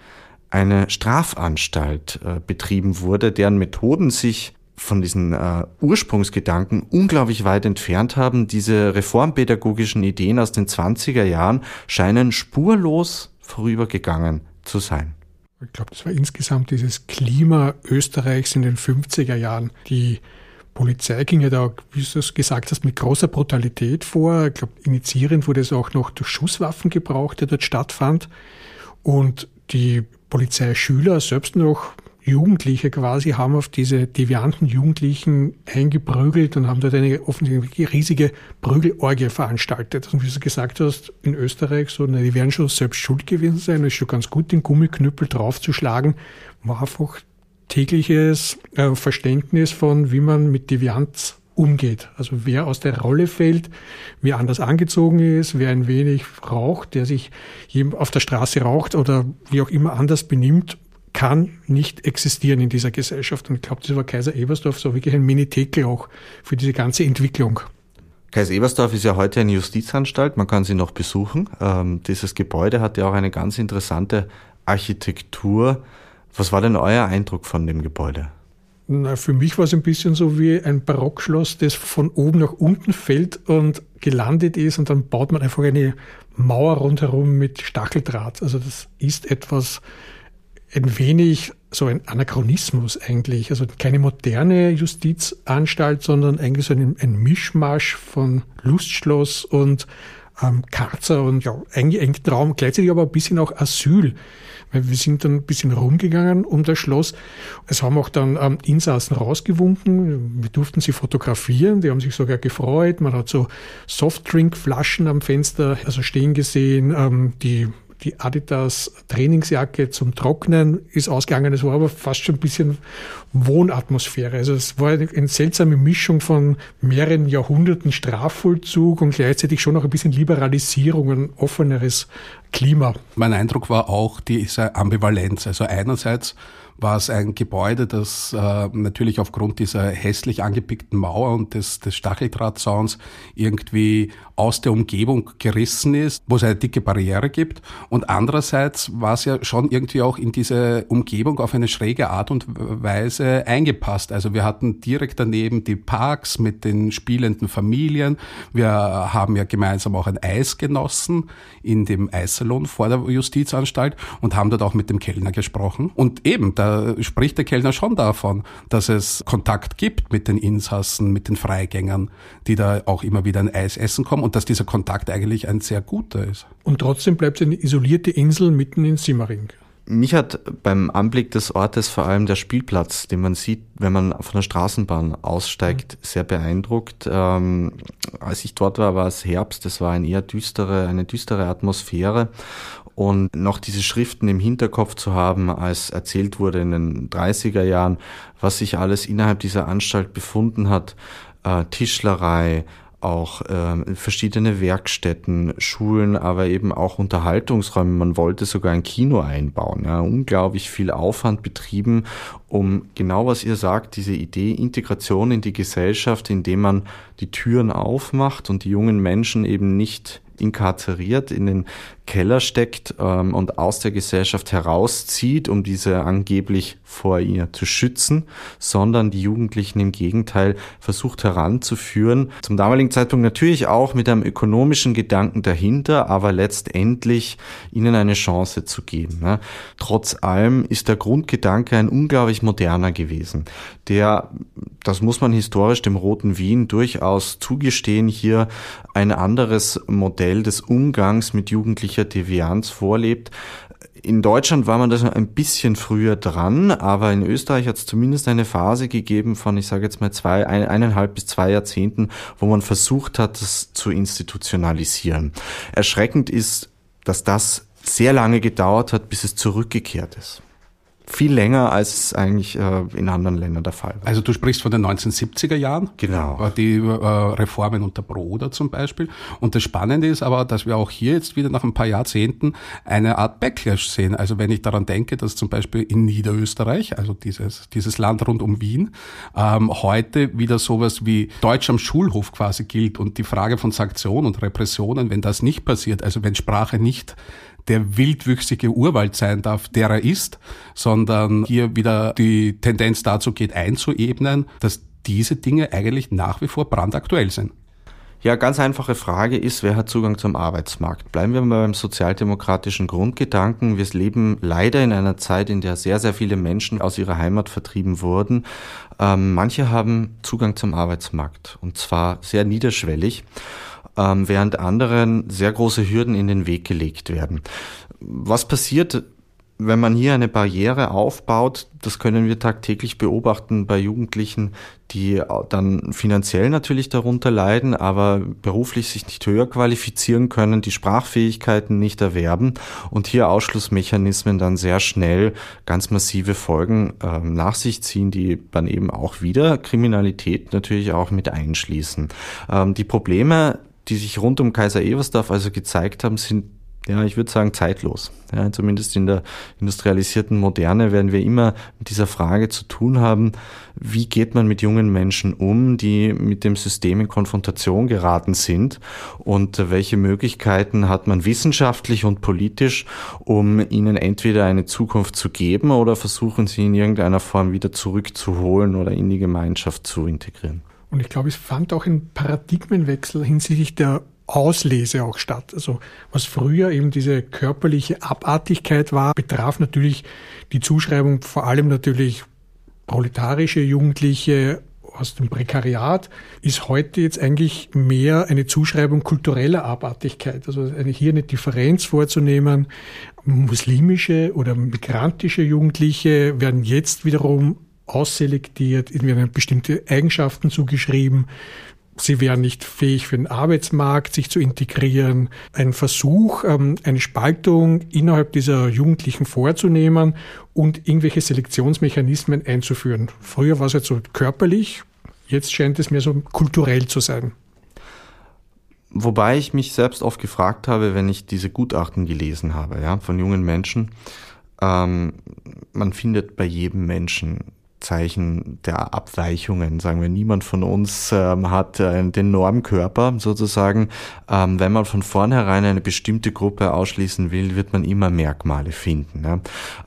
eine Strafanstalt äh, betrieben wurde, deren Methoden sich von diesen äh, Ursprungsgedanken unglaublich weit entfernt haben. Diese reformpädagogischen Ideen aus den 20er Jahren scheinen spurlos vorübergegangen zu sein. Ich glaube, das war insgesamt dieses Klima Österreichs in den 50er Jahren. Die Polizei ging ja da, wie du es gesagt hast, mit großer Brutalität vor. Ich glaube, initiierend wurde es auch noch durch Schusswaffen gebraucht, der dort stattfand. Und die Polizeischüler, selbst noch Jugendliche quasi, haben auf diese devianten Jugendlichen eingeprügelt und haben dort eine offensichtlich riesige Prügelorgie veranstaltet. Und wie du gesagt hast, in Österreich, so, na, die werden schon selbst schuld gewesen sein. Es ist schon ganz gut, den Gummiknüppel draufzuschlagen. War einfach tägliches äh, Verständnis von, wie man mit Devianz umgeht. Also wer aus der Rolle fällt, wer anders angezogen ist, wer ein wenig raucht, der sich auf der Straße raucht oder wie auch immer anders benimmt, kann nicht existieren in dieser Gesellschaft. Und ich glaube, das war Kaiser Ebersdorf so wirklich ein Minitekel auch für diese ganze Entwicklung. Kaiser Ebersdorf ist ja heute eine Justizanstalt, man kann sie noch besuchen. Ähm, dieses Gebäude hat ja auch eine ganz interessante Architektur. Was war denn euer Eindruck von dem Gebäude? Na, für mich war es ein bisschen so wie ein Barockschloss, das von oben nach unten fällt und gelandet ist und dann baut man einfach eine Mauer rundherum mit Stacheldraht. Also das ist etwas, ein wenig so ein Anachronismus eigentlich. Also keine moderne Justizanstalt, sondern eigentlich so ein, ein Mischmasch von Lustschloss und ähm, Karzer und ja, eigentlich ein Traum, gleichzeitig aber ein bisschen auch Asyl. Weil wir sind dann ein bisschen rumgegangen um das Schloss. Es haben auch dann ähm, Insassen rausgewunken. Wir durften sie fotografieren. Die haben sich sogar gefreut. Man hat so Softdrinkflaschen am Fenster also stehen gesehen. Ähm, die die Adidas Trainingsjacke zum Trocknen ist ausgegangen. Es war aber fast schon ein bisschen Wohnatmosphäre. Also es war eine, eine seltsame Mischung von mehreren Jahrhunderten Strafvollzug und gleichzeitig schon noch ein bisschen Liberalisierung, ein offeneres Klima. Mein Eindruck war auch diese Ambivalenz. Also einerseits war es ein Gebäude, das äh, natürlich aufgrund dieser hässlich angepickten Mauer und des, des Stacheldrahtzauns irgendwie aus der Umgebung gerissen ist, wo es eine dicke Barriere gibt. Und andererseits war es ja schon irgendwie auch in diese Umgebung auf eine schräge Art und Weise eingepasst. Also wir hatten direkt daneben die Parks mit den spielenden Familien. Wir haben ja gemeinsam auch ein Eis genossen in dem Eissalon vor der Justizanstalt und haben dort auch mit dem Kellner gesprochen. Und eben, da spricht der Kellner schon davon, dass es Kontakt gibt mit den Insassen, mit den Freigängern, die da auch immer wieder ein Eis essen kommen und dass dieser Kontakt eigentlich ein sehr guter ist. Und trotzdem bleibt es eine isolierte Insel mitten in Simmering. Mich hat beim Anblick des Ortes vor allem der Spielplatz, den man sieht, wenn man von der Straßenbahn aussteigt, mhm. sehr beeindruckt. Ähm, als ich dort war, war es Herbst, es war eine eher düstere, eine düstere Atmosphäre und noch diese Schriften im Hinterkopf zu haben, als erzählt wurde in den 30er Jahren, was sich alles innerhalb dieser Anstalt befunden hat, äh, Tischlerei, auch äh, verschiedene Werkstätten, Schulen, aber eben auch Unterhaltungsräume. Man wollte sogar ein Kino einbauen. Ja. Unglaublich viel Aufwand betrieben, um genau was ihr sagt, diese Idee Integration in die Gesellschaft, indem man die Türen aufmacht und die jungen Menschen eben nicht inkarzeriert, in den Keller steckt ähm, und aus der Gesellschaft herauszieht, um diese angeblich vor ihr zu schützen, sondern die Jugendlichen im Gegenteil versucht heranzuführen. Zum damaligen Zeitpunkt natürlich auch mit einem ökonomischen Gedanken dahinter, aber letztendlich ihnen eine Chance zu geben. Ne? Trotz allem ist der Grundgedanke ein unglaublich moderner gewesen, der, das muss man historisch dem Roten Wien durchaus zugestehen, hier ein anderes Modell Modell des Umgangs mit jugendlicher Devianz vorlebt. In Deutschland war man da schon ein bisschen früher dran, aber in Österreich hat es zumindest eine Phase gegeben von, ich sage jetzt mal zwei, ein, eineinhalb bis zwei Jahrzehnten, wo man versucht hat, das zu institutionalisieren. Erschreckend ist, dass das sehr lange gedauert hat, bis es zurückgekehrt ist viel länger, als es eigentlich äh, in anderen Ländern der Fall war. Also du sprichst von den 1970er Jahren? Genau. Äh, die äh, Reformen unter Broder zum Beispiel. Und das Spannende ist aber, dass wir auch hier jetzt wieder nach ein paar Jahrzehnten eine Art Backlash sehen. Also wenn ich daran denke, dass zum Beispiel in Niederösterreich, also dieses, dieses Land rund um Wien, ähm, heute wieder sowas wie Deutsch am Schulhof quasi gilt und die Frage von Sanktionen und Repressionen, wenn das nicht passiert, also wenn Sprache nicht der wildwüchsige Urwald sein darf, der er ist, sondern hier wieder die Tendenz dazu geht, einzuebnen, dass diese Dinge eigentlich nach wie vor brandaktuell sind. Ja, ganz einfache Frage ist, wer hat Zugang zum Arbeitsmarkt? Bleiben wir mal beim sozialdemokratischen Grundgedanken. Wir leben leider in einer Zeit, in der sehr, sehr viele Menschen aus ihrer Heimat vertrieben wurden. Ähm, manche haben Zugang zum Arbeitsmarkt und zwar sehr niederschwellig ähm, während anderen sehr große Hürden in den Weg gelegt werden. Was passiert, wenn man hier eine Barriere aufbaut, das können wir tagtäglich beobachten bei Jugendlichen, die dann finanziell natürlich darunter leiden, aber beruflich sich nicht höher qualifizieren können, die Sprachfähigkeiten nicht erwerben und hier Ausschlussmechanismen dann sehr schnell ganz massive Folgen äh, nach sich ziehen, die dann eben auch wieder Kriminalität natürlich auch mit einschließen. Ähm, die Probleme die sich rund um Kaiser Eversdorf also gezeigt haben, sind ja, ich würde sagen, zeitlos. Ja, zumindest in der industrialisierten Moderne werden wir immer mit dieser Frage zu tun haben, wie geht man mit jungen Menschen um, die mit dem System in Konfrontation geraten sind und welche Möglichkeiten hat man wissenschaftlich und politisch, um ihnen entweder eine Zukunft zu geben oder versuchen sie in irgendeiner Form wieder zurückzuholen oder in die Gemeinschaft zu integrieren. Und ich glaube, es fand auch ein Paradigmenwechsel hinsichtlich der Auslese auch statt. Also was früher eben diese körperliche Abartigkeit war, betraf natürlich die Zuschreibung vor allem natürlich proletarische Jugendliche aus dem Prekariat, ist heute jetzt eigentlich mehr eine Zuschreibung kultureller Abartigkeit. Also eine, hier eine Differenz vorzunehmen. Muslimische oder migrantische Jugendliche werden jetzt wiederum ausselektiert, ihnen werden bestimmte Eigenschaften zugeschrieben. Sie wären nicht fähig für den Arbeitsmarkt, sich zu integrieren. Ein Versuch, ähm, eine Spaltung innerhalb dieser Jugendlichen vorzunehmen und irgendwelche Selektionsmechanismen einzuführen. Früher war es halt so körperlich, jetzt scheint es mehr so kulturell zu sein. Wobei ich mich selbst oft gefragt habe, wenn ich diese Gutachten gelesen habe, ja, von jungen Menschen, ähm, man findet bei jedem Menschen Zeichen der Abweichungen. Sagen wir, niemand von uns ähm, hat äh, den Normkörper sozusagen. Ähm, wenn man von vornherein eine bestimmte Gruppe ausschließen will, wird man immer Merkmale finden. Ne?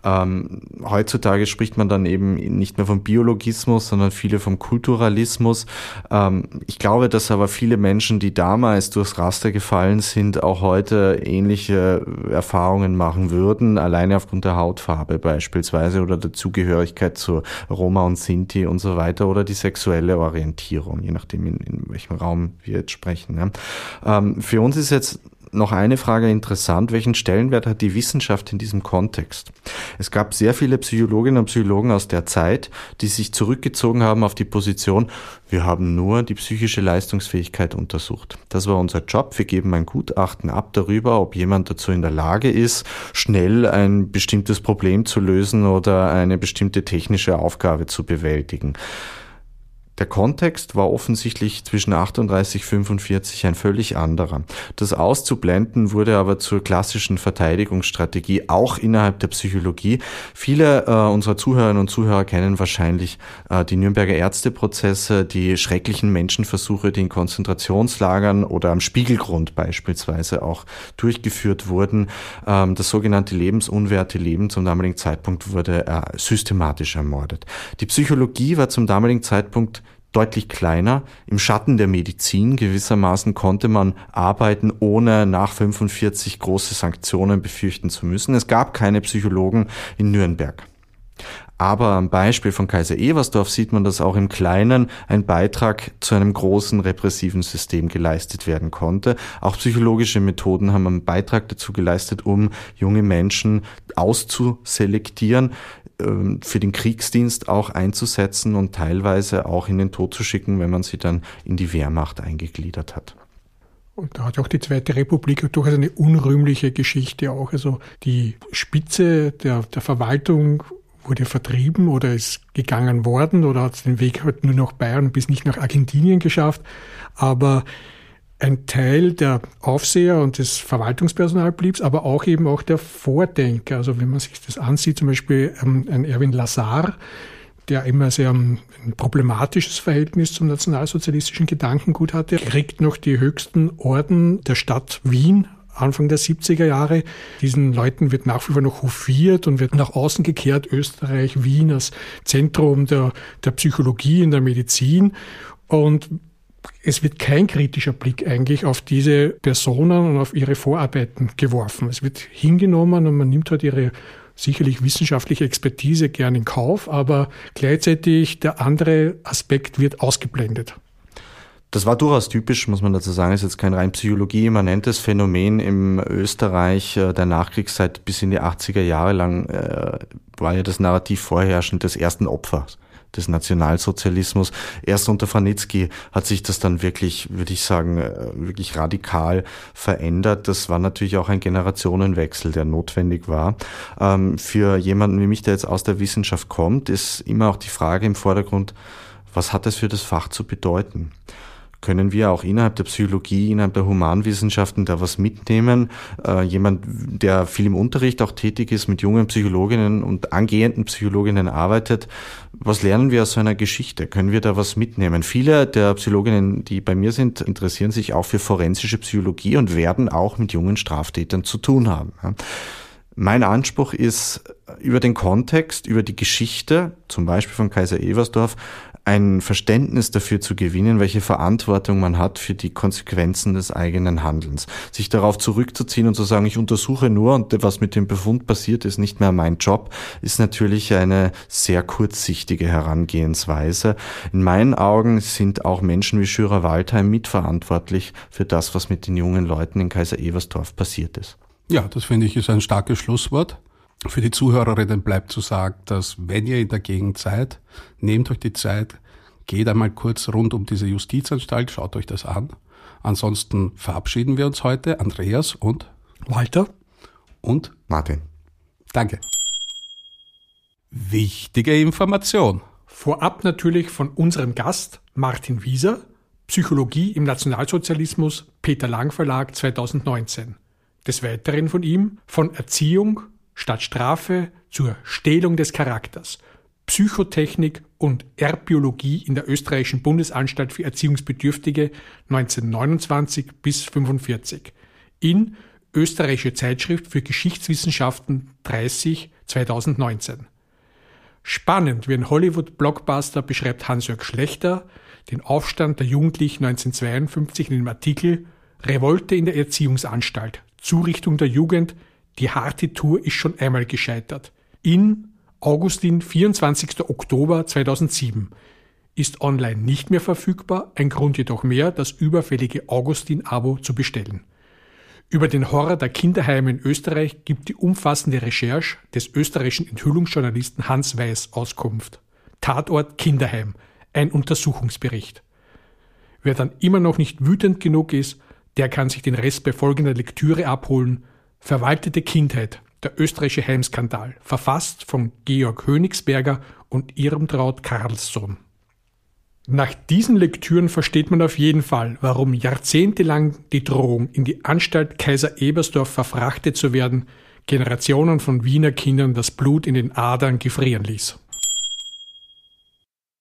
Ähm, heutzutage spricht man dann eben nicht mehr vom Biologismus, sondern viele vom Kulturalismus. Ähm, ich glaube, dass aber viele Menschen, die damals durchs Raster gefallen sind, auch heute ähnliche Erfahrungen machen würden, alleine aufgrund der Hautfarbe beispielsweise oder der Zugehörigkeit zur Roma und Sinti und so weiter oder die sexuelle Orientierung, je nachdem in, in welchem Raum wir jetzt sprechen. Ja. Ähm, für uns ist jetzt noch eine Frage interessant. Welchen Stellenwert hat die Wissenschaft in diesem Kontext? Es gab sehr viele Psychologinnen und Psychologen aus der Zeit, die sich zurückgezogen haben auf die Position, wir haben nur die psychische Leistungsfähigkeit untersucht. Das war unser Job. Wir geben ein Gutachten ab darüber, ob jemand dazu in der Lage ist, schnell ein bestimmtes Problem zu lösen oder eine bestimmte technische Aufgabe zu bewältigen. Der Kontext war offensichtlich zwischen 38 45 ein völlig anderer. Das auszublenden wurde aber zur klassischen Verteidigungsstrategie auch innerhalb der Psychologie. Viele äh, unserer Zuhörerinnen und Zuhörer kennen wahrscheinlich äh, die Nürnberger Ärzteprozesse, die schrecklichen Menschenversuche, die in Konzentrationslagern oder am Spiegelgrund beispielsweise auch durchgeführt wurden. Ähm, das sogenannte lebensunwerte Leben zum damaligen Zeitpunkt wurde äh, systematisch ermordet. Die Psychologie war zum damaligen Zeitpunkt deutlich kleiner. Im Schatten der Medizin gewissermaßen konnte man arbeiten, ohne nach 45 große Sanktionen befürchten zu müssen. Es gab keine Psychologen in Nürnberg. Aber am Beispiel von Kaiser Eversdorf sieht man, dass auch im Kleinen ein Beitrag zu einem großen repressiven System geleistet werden konnte. Auch psychologische Methoden haben einen Beitrag dazu geleistet, um junge Menschen auszuselektieren, ähm, für den Kriegsdienst auch einzusetzen und teilweise auch in den Tod zu schicken, wenn man sie dann in die Wehrmacht eingegliedert hat. Und da hat auch die Zweite Republik durchaus eine unrühmliche Geschichte auch. Also die Spitze der, der Verwaltung wurde vertrieben oder ist gegangen worden oder hat den Weg halt nur nach Bayern bis nicht nach Argentinien geschafft. Aber ein Teil der Aufseher und des Verwaltungspersonals blieb, aber auch eben auch der Vordenker. Also wenn man sich das ansieht, zum Beispiel ähm, ein Erwin Lazar, der immer sehr ein problematisches Verhältnis zum nationalsozialistischen Gedankengut hatte, kriegt noch die höchsten Orden der Stadt Wien Anfang der 70er Jahre. Diesen Leuten wird nach wie vor noch hofiert und wird nach außen gekehrt, Österreich, Wien als Zentrum der, der Psychologie in der Medizin. Und es wird kein kritischer Blick eigentlich auf diese Personen und auf ihre Vorarbeiten geworfen. Es wird hingenommen und man nimmt halt ihre sicherlich wissenschaftliche Expertise gern in Kauf, aber gleichzeitig der andere Aspekt wird ausgeblendet. Das war durchaus typisch, muss man dazu sagen. ist jetzt kein rein psychologie-immanentes Phänomen im Österreich äh, der Nachkriegszeit bis in die 80er Jahre lang äh, war ja das Narrativ vorherrschend des ersten Opfers des Nationalsozialismus. Erst unter Franitzky hat sich das dann wirklich, würde ich sagen, äh, wirklich radikal verändert. Das war natürlich auch ein Generationenwechsel, der notwendig war. Ähm, für jemanden wie mich, der jetzt aus der Wissenschaft kommt, ist immer auch die Frage im Vordergrund, was hat das für das Fach zu bedeuten? Können wir auch innerhalb der Psychologie, innerhalb der Humanwissenschaften da was mitnehmen. Äh, jemand, der viel im Unterricht auch tätig ist, mit jungen Psychologinnen und angehenden Psychologinnen arbeitet, was lernen wir aus so einer Geschichte? Können wir da was mitnehmen? Viele der Psychologinnen, die bei mir sind, interessieren sich auch für forensische Psychologie und werden auch mit jungen Straftätern zu tun haben. Mein Anspruch ist, über den Kontext, über die Geschichte, zum Beispiel von Kaiser Eversdorf, ein Verständnis dafür zu gewinnen, welche Verantwortung man hat für die Konsequenzen des eigenen Handelns. Sich darauf zurückzuziehen und zu sagen, ich untersuche nur und was mit dem Befund passiert, ist nicht mehr mein Job, ist natürlich eine sehr kurzsichtige Herangehensweise. In meinen Augen sind auch Menschen wie Schürer Waldheim mitverantwortlich für das, was mit den jungen Leuten in Kaiser Eversdorf passiert ist. Ja, das finde ich ist ein starkes Schlusswort. Für die Zuhörerinnen bleibt zu sagen, dass wenn ihr in der Gegend seid, nehmt euch die Zeit, geht einmal kurz rund um diese Justizanstalt, schaut euch das an. Ansonsten verabschieden wir uns heute. Andreas und Walter und Martin. Danke. Wichtige Information. Vorab natürlich von unserem Gast Martin Wieser, Psychologie im Nationalsozialismus, Peter Lang Verlag 2019. Des Weiteren von ihm von Erziehung, statt Strafe zur Stählung des Charakters, Psychotechnik und Erbbiologie in der österreichischen Bundesanstalt für Erziehungsbedürftige 1929 bis 45 in Österreichische Zeitschrift für Geschichtswissenschaften 30 2019. Spannend wie ein Hollywood-Blockbuster beschreibt Hans-Jörg Schlechter den Aufstand der Jugendlichen 1952 in dem Artikel Revolte in der Erziehungsanstalt, Zurichtung der Jugend die harte Tour ist schon einmal gescheitert. In Augustin, 24. Oktober 2007. Ist online nicht mehr verfügbar, ein Grund jedoch mehr, das überfällige Augustin-Abo zu bestellen. Über den Horror der Kinderheime in Österreich gibt die umfassende Recherche des österreichischen Enthüllungsjournalisten Hans Weiß Auskunft. Tatort Kinderheim, ein Untersuchungsbericht. Wer dann immer noch nicht wütend genug ist, der kann sich den Rest bei folgender Lektüre abholen Verwaltete Kindheit, der österreichische Heimskandal, verfasst von Georg Königsberger und Irmtraut Karlsson. Nach diesen Lektüren versteht man auf jeden Fall, warum jahrzehntelang die Drohung, in die Anstalt Kaiser Ebersdorf verfrachtet zu werden, Generationen von Wiener Kindern das Blut in den Adern gefrieren ließ.